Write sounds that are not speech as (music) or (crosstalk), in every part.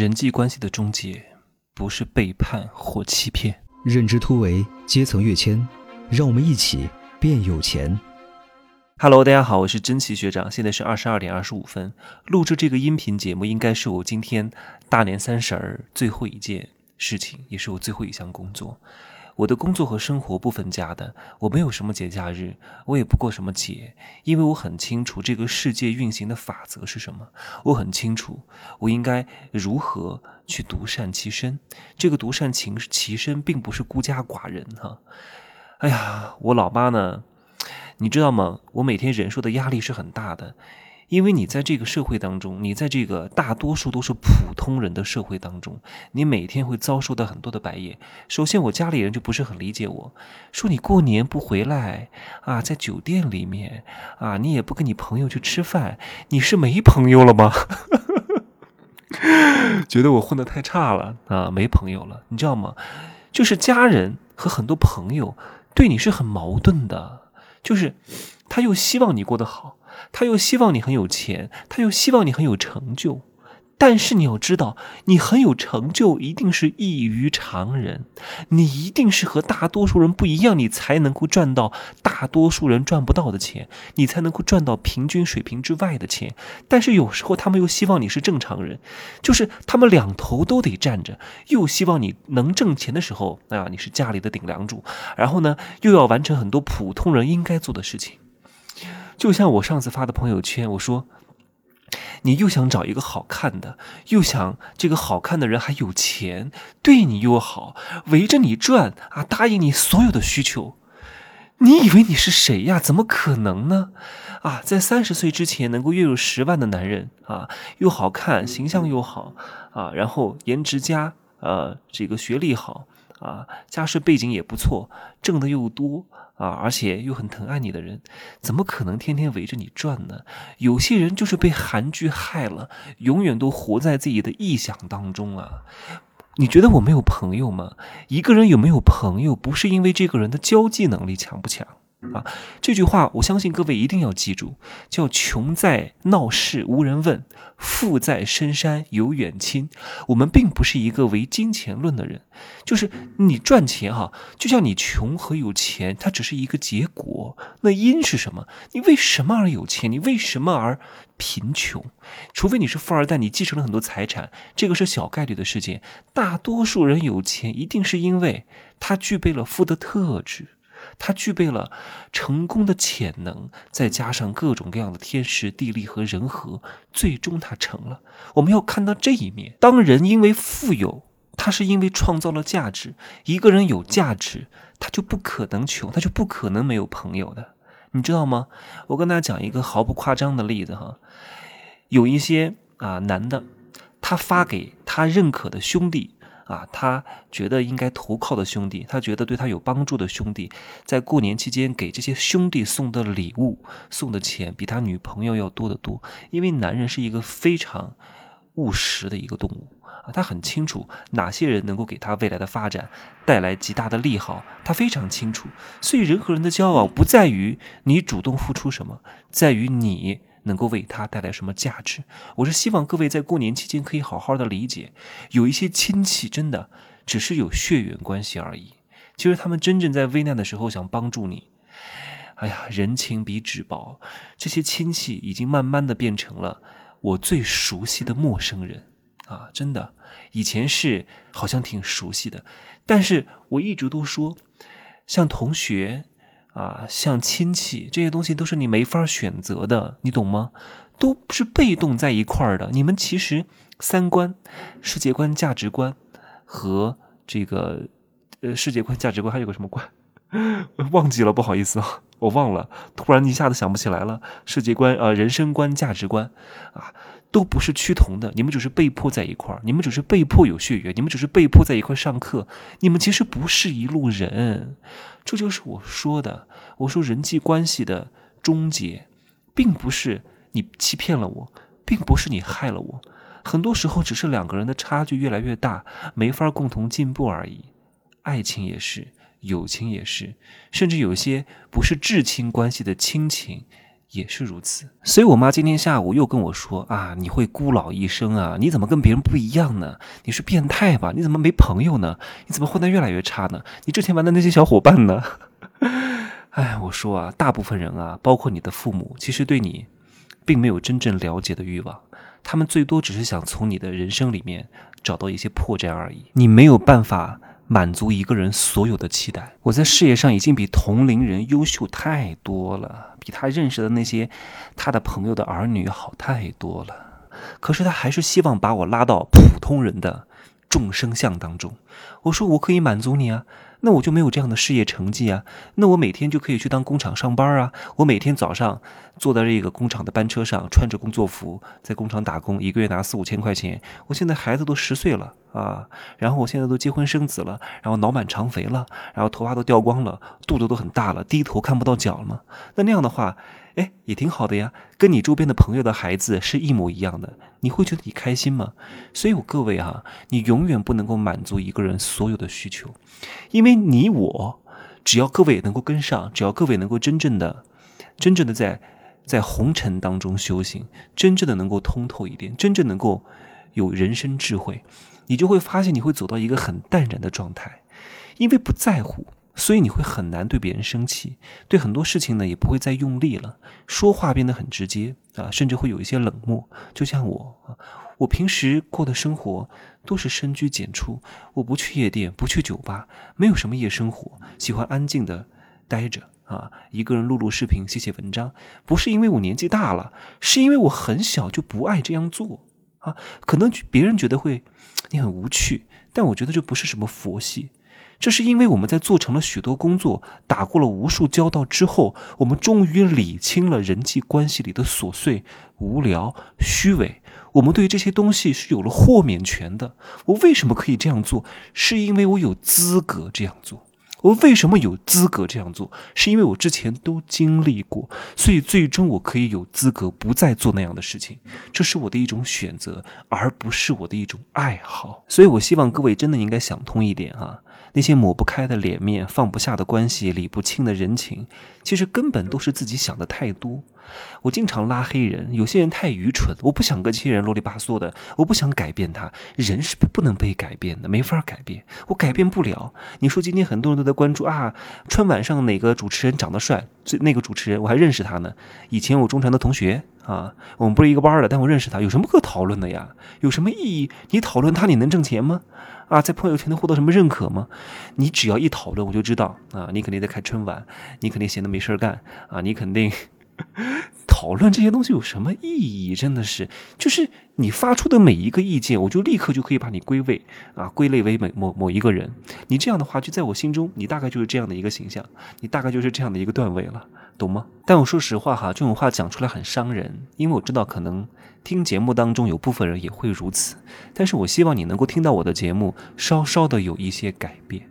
人际关系的终结，不是背叛或欺骗。认知突围，阶层跃迁，让我们一起变有钱。Hello，大家好，我是真奇学长，现在是二十二点二十五分。录制这个音频节目，应该是我今天大年三十儿最后一件事情，也是我最后一项工作。我的工作和生活不分家的，我没有什么节假日，我也不过什么节，因为我很清楚这个世界运行的法则是什么，我很清楚我应该如何去独善其身。这个独善其其身，并不是孤家寡人哈。哎呀，我老妈呢，你知道吗？我每天忍受的压力是很大的。因为你在这个社会当中，你在这个大多数都是普通人的社会当中，你每天会遭受到很多的白眼。首先，我家里人就不是很理解我，说你过年不回来啊，在酒店里面啊，你也不跟你朋友去吃饭，你是没朋友了吗？(laughs) 觉得我混的太差了啊，没朋友了，你知道吗？就是家人和很多朋友对你是很矛盾的，就是他又希望你过得好。他又希望你很有钱，他又希望你很有成就，但是你要知道，你很有成就一定是异于常人，你一定是和大多数人不一样，你才能够赚到大多数人赚不到的钱，你才能够赚到平均水平之外的钱。但是有时候他们又希望你是正常人，就是他们两头都得站着，又希望你能挣钱的时候啊，你是家里的顶梁柱，然后呢，又要完成很多普通人应该做的事情。就像我上次发的朋友圈，我说，你又想找一个好看的，又想这个好看的人还有钱，对你又好，围着你转啊，答应你所有的需求，你以为你是谁呀？怎么可能呢？啊，在三十岁之前能够月入十万的男人啊，又好看，形象又好啊，然后颜值佳，呃，这个学历好啊，家世背景也不错，挣的又多。啊，而且又很疼爱你的人，怎么可能天天围着你转呢？有些人就是被韩剧害了，永远都活在自己的臆想当中啊！你觉得我没有朋友吗？一个人有没有朋友，不是因为这个人的交际能力强不强。啊，这句话我相信各位一定要记住，叫“穷在闹市无人问，富在深山有远亲”。我们并不是一个唯金钱论的人，就是你赚钱哈，就像你穷和有钱，它只是一个结果。那因是什么？你为什么而有钱？你为什么而贫穷？除非你是富二代，你继承了很多财产，这个是小概率的事件。大多数人有钱，一定是因为他具备了富的特质。他具备了成功的潜能，再加上各种各样的天时地利和人和，最终他成了。我们要看到这一面。当人因为富有，他是因为创造了价值。一个人有价值，他就不可能穷，他就不可能没有朋友的。你知道吗？我跟大家讲一个毫不夸张的例子哈，有一些啊男的，他发给他认可的兄弟。啊，他觉得应该投靠的兄弟，他觉得对他有帮助的兄弟，在过年期间给这些兄弟送的礼物、送的钱，比他女朋友要多得多。因为男人是一个非常务实的一个动物啊，他很清楚哪些人能够给他未来的发展带来极大的利好，他非常清楚。所以，人和人的交往不在于你主动付出什么，在于你。能够为他带来什么价值？我是希望各位在过年期间可以好好的理解，有一些亲戚真的只是有血缘关系而已。其实他们真正在危难的时候想帮助你，哎呀，人情比纸薄。这些亲戚已经慢慢的变成了我最熟悉的陌生人啊！真的，以前是好像挺熟悉的，但是我一直都说，像同学。啊，像亲戚这些东西都是你没法选择的，你懂吗？都是被动在一块儿的。你们其实三观、世界观、价值观和这个呃世界观、价值观还有个什么观？(laughs) 忘记了，不好意思啊，我忘了，突然一下子想不起来了。世界观、呃人生观、价值观啊。都不是趋同的，你们只是被迫在一块儿，你们只是被迫有血缘，你们只是被迫在一块上课，你们其实不是一路人。这就是我说的，我说人际关系的终结，并不是你欺骗了我，并不是你害了我，很多时候只是两个人的差距越来越大，没法共同进步而已。爱情也是，友情也是，甚至有些不是至亲关系的亲情，也是如此。所以我妈今天下午又跟我说啊，你会孤老一生啊？你怎么跟别人不一样呢？你是变态吧？你怎么没朋友呢？你怎么混得越来越差呢？你之前玩的那些小伙伴呢？(laughs) 哎，我说啊，大部分人啊，包括你的父母，其实对你，并没有真正了解的欲望，他们最多只是想从你的人生里面找到一些破绽而已。你没有办法满足一个人所有的期待。我在事业上已经比同龄人优秀太多了，比他认识的那些他的朋友的儿女好太多了。可是他还是希望把我拉到普通人的众生相当中。我说我可以满足你啊。那我就没有这样的事业成绩啊！那我每天就可以去当工厂上班啊！我每天早上坐在这个工厂的班车上，穿着工作服在工厂打工，一个月拿四五千块钱。我现在孩子都十岁了啊，然后我现在都结婚生子了，然后脑满肠肥了，然后头发都掉光了，肚子都很大了，低头看不到脚了嘛。那那样的话。哎，也挺好的呀，跟你周边的朋友的孩子是一模一样的，你会觉得你开心吗？所以，我各位哈，你永远不能够满足一个人所有的需求，因为因为你我，只要各位能够跟上，只要各位能够真正的、真正的在在红尘当中修行，真正的能够通透一点，真正能够有人生智慧，你就会发现你会走到一个很淡然的状态，因为不在乎。所以你会很难对别人生气，对很多事情呢也不会再用力了，说话变得很直接啊，甚至会有一些冷漠。就像我，我平时过的生活都是深居简出，我不去夜店，不去酒吧，没有什么夜生活，喜欢安静的待着啊，一个人录录视频，写写文章。不是因为我年纪大了，是因为我很小就不爱这样做啊。可能别人觉得会你很无趣，但我觉得这不是什么佛系。这是因为我们在做成了许多工作，打过了无数交道之后，我们终于理清了人际关系里的琐碎、无聊、虚伪。我们对这些东西是有了豁免权的。我为什么可以这样做？是因为我有资格这样做。我为什么有资格这样做？是因为我之前都经历过，所以最终我可以有资格不再做那样的事情。这是我的一种选择，而不是我的一种爱好。所以我希望各位真的应该想通一点啊。那些抹不开的脸面、放不下的关系、理不清的人情，其实根本都是自己想的太多。我经常拉黑人，有些人太愚蠢，我不想跟这些人啰里吧嗦的，我不想改变他。人是不不能被改变的，没法改变，我改变不了。你说今天很多人都在关注啊，春晚上哪个主持人长得帅？最那个主持人我还认识他呢，以前我中传的同学啊，我们不是一个班的，但我认识他，有什么可讨论的呀？有什么意义？你讨论他，你能挣钱吗？啊，在朋友圈能获得什么认可吗？你只要一讨论，我就知道啊，你肯定在看春晚，你肯定闲的没事干啊，你肯定 (laughs) 讨论这些东西有什么意义？真的是，就是你发出的每一个意见，我就立刻就可以把你归位啊，归类为某某某一个人。你这样的话，就在我心中，你大概就是这样的一个形象，你大概就是这样的一个段位了，懂吗？但我说实话哈，这种话讲出来很伤人，因为我知道可能。听节目当中有部分人也会如此，但是我希望你能够听到我的节目，稍稍的有一些改变。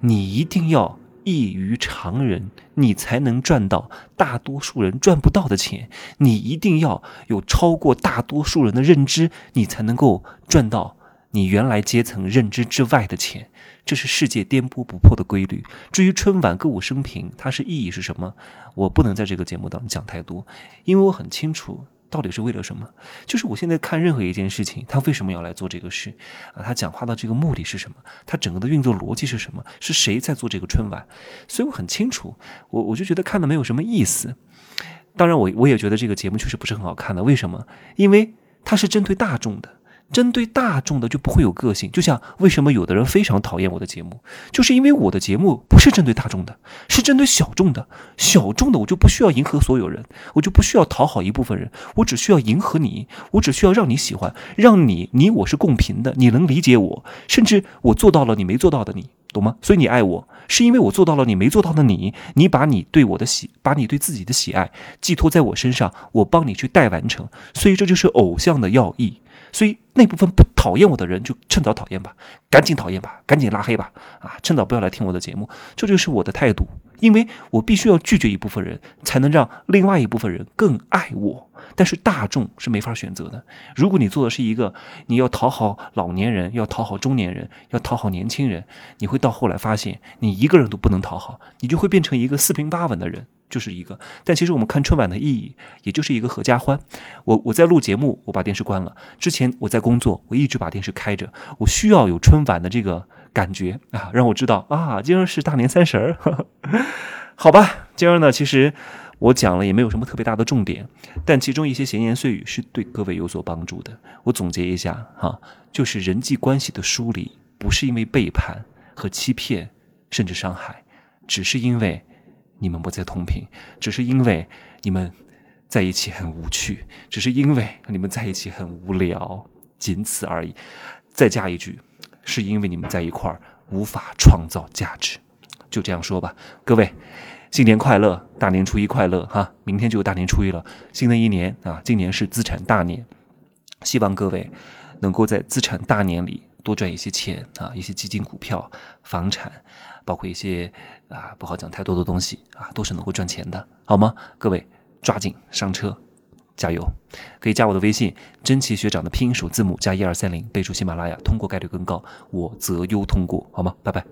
你一定要异于常人，你才能赚到大多数人赚不到的钱。你一定要有超过大多数人的认知，你才能够赚到你原来阶层认知之外的钱。这是世界颠簸不破的规律。至于春晚歌舞升平，它是意义是什么，我不能在这个节目当中讲太多，因为我很清楚。到底是为了什么？就是我现在看任何一件事情，他为什么要来做这个事啊？他讲话的这个目的是什么？他整个的运作逻辑是什么？是谁在做这个春晚？所以我很清楚，我我就觉得看的没有什么意思。当然，我我也觉得这个节目确实不是很好看的。为什么？因为它是针对大众的。针对大众的就不会有个性，就像为什么有的人非常讨厌我的节目，就是因为我的节目不是针对大众的，是针对小众的。小众的我就不需要迎合所有人，我就不需要讨好一部分人，我只需要迎合你，我只需要让你喜欢，让你你我是共频的，你能理解我，甚至我做到了你没做到的，你懂吗？所以你爱我，是因为我做到了你没做到的你，你把你对我的喜，把你对自己的喜爱寄托在我身上，我帮你去代完成，所以这就是偶像的要义。所以那部分不讨厌我的人就趁早讨厌吧，赶紧讨厌吧，赶紧拉黑吧，啊，趁早不要来听我的节目，这就是我的态度，因为我必须要拒绝一部分人，才能让另外一部分人更爱我。但是大众是没法选择的。如果你做的是一个你要讨好老年人，要讨好中年人，要讨好年轻人，你会到后来发现你一个人都不能讨好，你就会变成一个四平八稳的人。就是一个。但其实我们看春晚的意义，也就是一个合家欢。我我在录节目，我把电视关了。之前我在工作，我一直把电视开着。我需要有春晚的这个感觉啊，让我知道啊，今儿是大年三十儿。(laughs) 好吧，今儿呢，其实我讲了也没有什么特别大的重点，但其中一些闲言碎语是对各位有所帮助的。我总结一下哈，就是人际关系的梳理，不是因为背叛和欺骗，甚至伤害。只是因为你们不再同频，只是因为你们在一起很无趣，只是因为你们在一起很无聊，仅此而已。再加一句，是因为你们在一块儿无法创造价值。就这样说吧，各位，新年快乐，大年初一快乐哈！明天就大年初一了，新的一年啊，今年是资产大年，希望各位能够在资产大年里多赚一些钱啊，一些基金、股票、房产。包括一些啊不好讲太多的东西啊，都是能够赚钱的，好吗？各位抓紧上车，加油！可以加我的微信“真奇学长”的拼音首字母加一二三零，备注喜马拉雅，通过概率更高，我择优通过，好吗？拜拜。